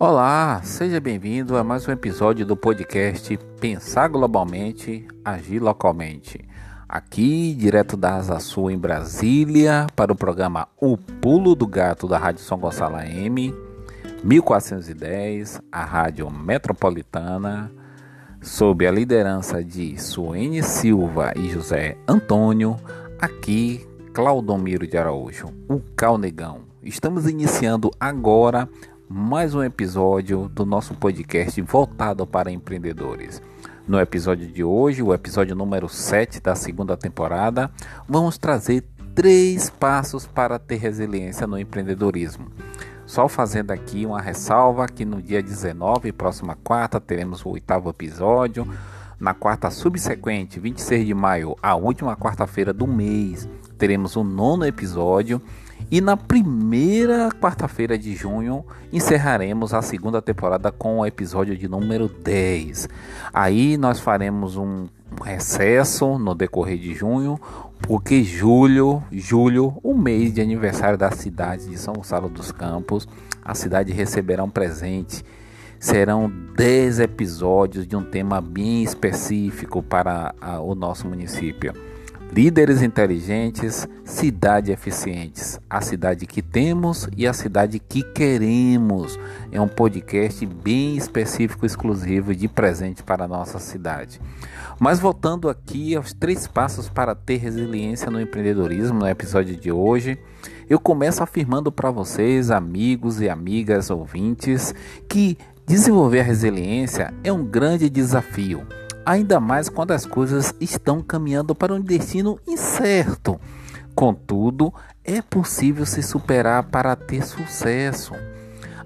Olá, seja bem-vindo a mais um episódio do podcast Pensar Globalmente, Agir Localmente. Aqui, direto da Asa Sul em Brasília, para o programa O Pulo do Gato da Rádio São Gonçalo AM, 1410, a Rádio Metropolitana, sob a liderança de Suene Silva e José Antônio, aqui Claudomiro de Araújo, o Calnegão. Estamos iniciando agora mais um episódio do nosso podcast voltado para empreendedores. No episódio de hoje, o episódio número 7 da segunda temporada, vamos trazer três passos para ter resiliência no empreendedorismo. Só fazendo aqui uma ressalva que no dia 19, próxima quarta, teremos o oitavo episódio. Na quarta subsequente, 26 de maio, a última quarta-feira do mês, teremos o nono episódio. E na primeira quarta-feira de junho encerraremos a segunda temporada com o episódio de número 10. Aí nós faremos um recesso no decorrer de junho, porque julho, julho, o mês de aniversário da cidade de São Gonçalo dos Campos, a cidade receberá um presente. Serão 10 episódios de um tema bem específico para a, o nosso município. Líderes inteligentes, cidade eficientes. A cidade que temos e a cidade que queremos. É um podcast bem específico, exclusivo de presente para a nossa cidade. Mas voltando aqui aos três passos para ter resiliência no empreendedorismo, no episódio de hoje, eu começo afirmando para vocês, amigos e amigas ouvintes, que desenvolver a resiliência é um grande desafio ainda mais quando as coisas estão caminhando para um destino incerto. Contudo, é possível se superar para ter sucesso.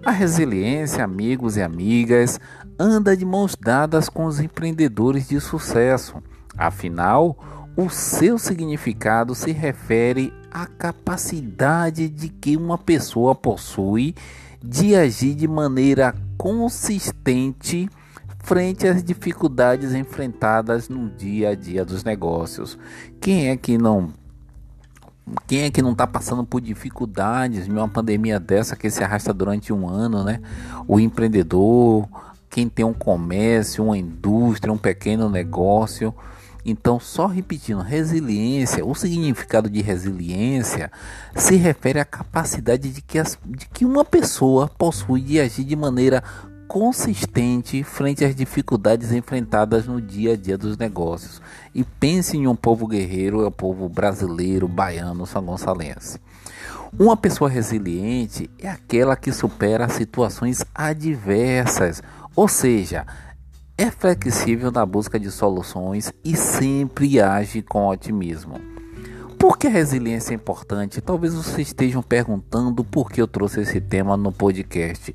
A resiliência, amigos e amigas, anda de mãos dadas com os empreendedores de sucesso. Afinal, o seu significado se refere à capacidade de que uma pessoa possui de agir de maneira consistente frente às dificuldades enfrentadas no dia a dia dos negócios. Quem é que não quem é que não está passando por dificuldades em uma pandemia dessa que se arrasta durante um ano, né? O empreendedor, quem tem um comércio, uma indústria, um pequeno negócio. Então, só repetindo, resiliência, o significado de resiliência se refere à capacidade de que, as, de que uma pessoa possui de agir de maneira consistente frente às dificuldades enfrentadas no dia a dia dos negócios. E pense em um povo guerreiro, é o povo brasileiro, baiano, são gonçalense. Uma pessoa resiliente é aquela que supera situações adversas, ou seja, é flexível na busca de soluções e sempre age com otimismo. Por que a resiliência é importante? Talvez vocês estejam perguntando por que eu trouxe esse tema no podcast.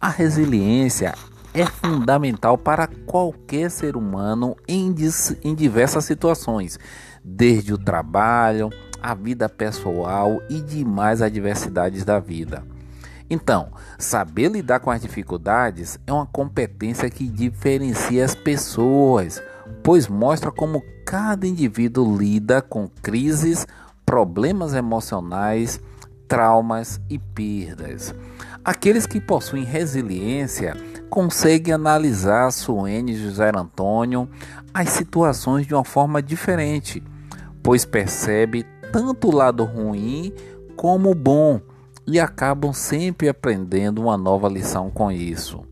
A resiliência é fundamental para qualquer ser humano em, em diversas situações, desde o trabalho, a vida pessoal e demais adversidades da vida. Então, saber lidar com as dificuldades é uma competência que diferencia as pessoas, pois mostra como cada indivíduo lida com crises, problemas emocionais, traumas e perdas. Aqueles que possuem resiliência conseguem analisar Suene José Antônio as situações de uma forma diferente, pois percebe tanto o lado ruim como o bom e acabam sempre aprendendo uma nova lição com isso.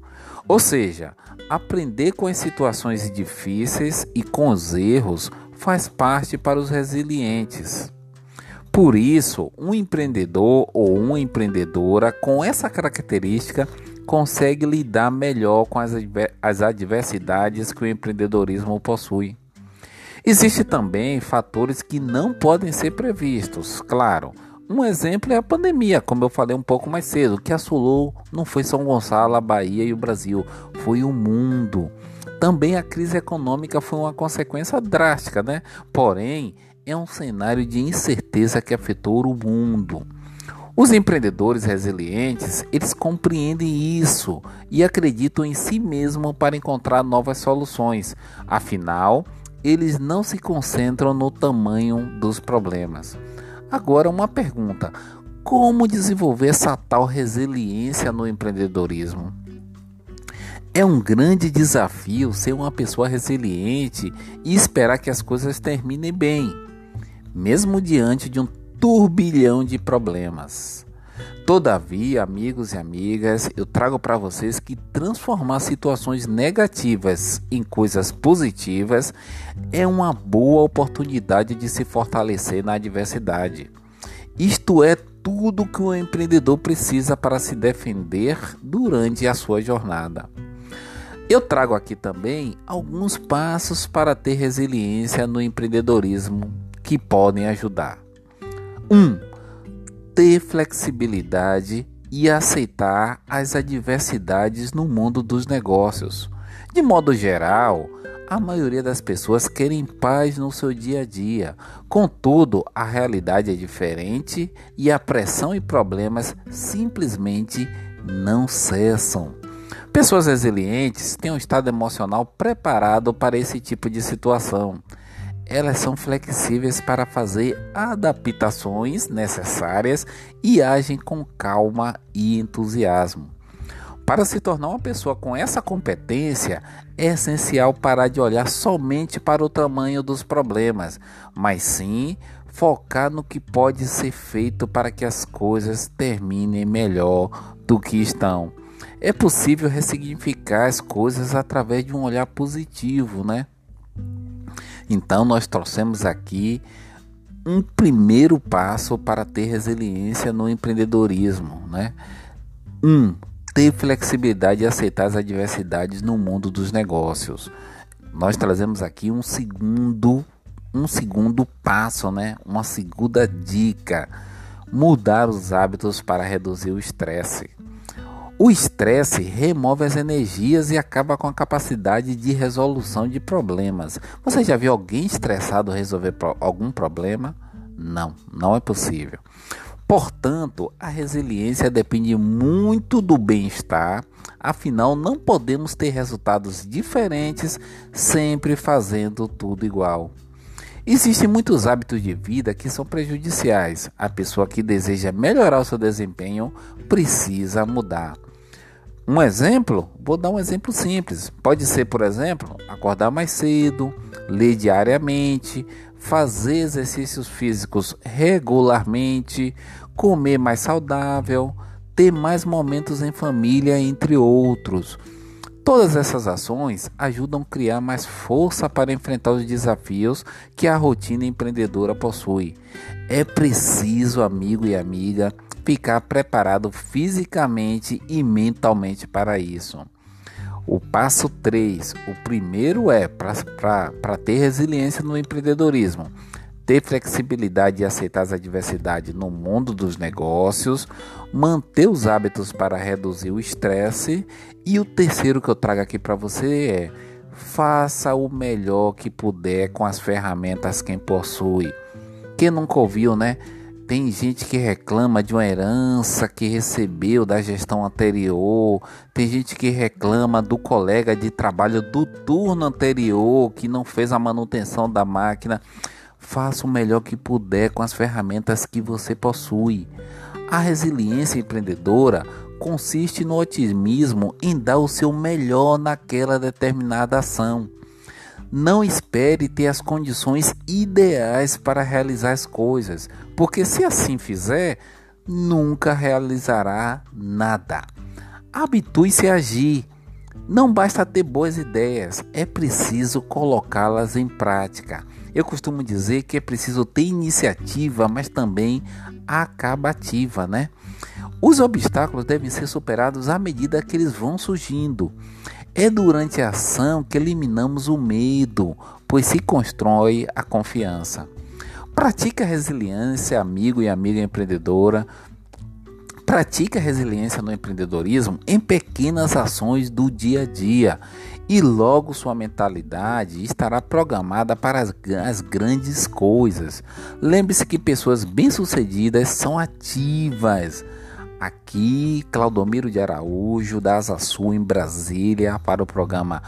Ou seja, aprender com as situações difíceis e com os erros faz parte para os resilientes. Por isso, um empreendedor ou uma empreendedora com essa característica consegue lidar melhor com as, adversidades que o empreendedorismo possui. Existem também fatores que não podem ser previstos, claro. Um exemplo é a pandemia, como eu falei um pouco mais cedo, que assolou não foi São Gonçalo, a Bahia e o Brasil, foi o mundo. Também a crise econômica foi uma consequência drástica, né? Porém, é um cenário de incerteza que afetou o mundo. Os empreendedores resilientes, eles compreendem isso e acreditam em si mesmo para encontrar novas soluções. Afinal, eles não se concentram no tamanho dos problemas. Agora, uma pergunta: como desenvolver essa tal resiliência no empreendedorismo? É um grande desafio ser uma pessoa resiliente e esperar que as coisas terminem bem, mesmo diante de um turbilhão de problemas. Todavia, amigos e amigas, eu trago para vocês que transformar situações negativas em coisas positivas é uma boa oportunidade de se fortalecer na adversidade. Isto é tudo que o empreendedor precisa para se defender durante a sua jornada. Eu trago aqui também alguns passos para ter resiliência no empreendedorismo que podem ajudar. 1. Um, ter flexibilidade e aceitar as adversidades no mundo dos negócios. De modo geral, a maioria das pessoas querem paz no seu dia a dia. Contudo, a realidade é diferente e a pressão e problemas simplesmente não cessam. Pessoas resilientes têm um estado emocional preparado para esse tipo de situação. Elas são flexíveis para fazer adaptações necessárias e agem com calma e entusiasmo. Para se tornar uma pessoa com essa competência, é essencial parar de olhar somente para o tamanho dos problemas, mas sim focar no que pode ser feito para que as coisas terminem melhor do que estão. É possível ressignificar as coisas através de um olhar positivo, né? Então nós trouxemos aqui um primeiro passo para ter resiliência no empreendedorismo, né? Um, ter flexibilidade e aceitar as adversidades no mundo dos negócios. Nós trazemos aqui um segundo, um segundo passo, né? Uma segunda dica: mudar os hábitos para reduzir o estresse. O estresse remove as energias e acaba com a capacidade de resolução de problemas. Você já viu alguém estressado resolver algum problema? Não, não é possível. Portanto, a resiliência depende muito do bem-estar, afinal, não podemos ter resultados diferentes sempre fazendo tudo igual. Existem muitos hábitos de vida que são prejudiciais. A pessoa que deseja melhorar o seu desempenho precisa mudar. Um exemplo, vou dar um exemplo simples. Pode ser, por exemplo, acordar mais cedo, ler diariamente, fazer exercícios físicos regularmente, comer mais saudável, ter mais momentos em família, entre outros. Todas essas ações ajudam a criar mais força para enfrentar os desafios que a rotina empreendedora possui. É preciso, amigo e amiga, ficar preparado fisicamente e mentalmente para isso. O passo 3, o primeiro é para ter resiliência no empreendedorismo, ter flexibilidade e aceitar as adversidades no mundo dos negócios, manter os hábitos para reduzir o estresse e o terceiro que eu trago aqui para você é faça o melhor que puder com as ferramentas quem possui. Quem nunca ouviu, né? Tem gente que reclama de uma herança que recebeu da gestão anterior. Tem gente que reclama do colega de trabalho do turno anterior que não fez a manutenção da máquina. Faça o melhor que puder com as ferramentas que você possui. A resiliência empreendedora consiste no otimismo em dar o seu melhor naquela determinada ação. Não espere ter as condições ideais para realizar as coisas, porque se assim fizer, nunca realizará nada. Habitue-se a agir. Não basta ter boas ideias, é preciso colocá-las em prática. Eu costumo dizer que é preciso ter iniciativa, mas também acabativa, né? Os obstáculos devem ser superados à medida que eles vão surgindo. É durante a ação que eliminamos o medo, pois se constrói a confiança. Pratique a resiliência, amigo e amiga empreendedora. Pratique a resiliência no empreendedorismo em pequenas ações do dia a dia e logo sua mentalidade estará programada para as, as grandes coisas. Lembre-se que pessoas bem-sucedidas são ativas Aqui, Claudomiro de Araújo, da Asa Sul, em Brasília, para o programa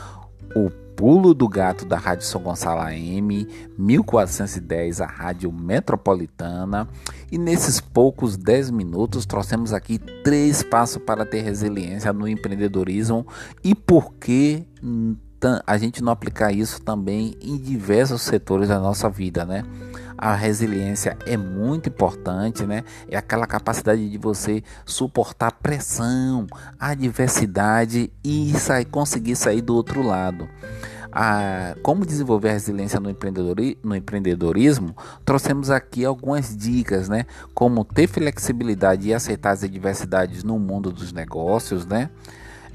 O Pulo do Gato da Rádio São Gonçalo AM, 1410, a Rádio Metropolitana. E nesses poucos 10 minutos trouxemos aqui três passos para ter resiliência no empreendedorismo e por que a gente não aplicar isso também em diversos setores da nossa vida, né? A resiliência é muito importante, né? É aquela capacidade de você suportar pressão, adversidade e sair, conseguir sair do outro lado. Como desenvolver a resiliência no, empreendedori no empreendedorismo, trouxemos aqui algumas dicas, né? Como ter flexibilidade e aceitar as adversidades no mundo dos negócios, né?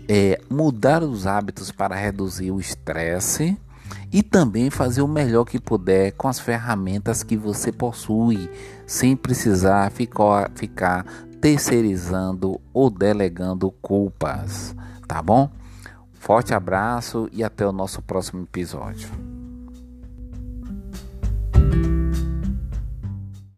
É, mudar os hábitos para reduzir o estresse e também fazer o melhor que puder com as ferramentas que você possui, sem precisar ficar, ficar terceirizando ou delegando culpas, tá bom? Forte abraço e até o nosso próximo episódio.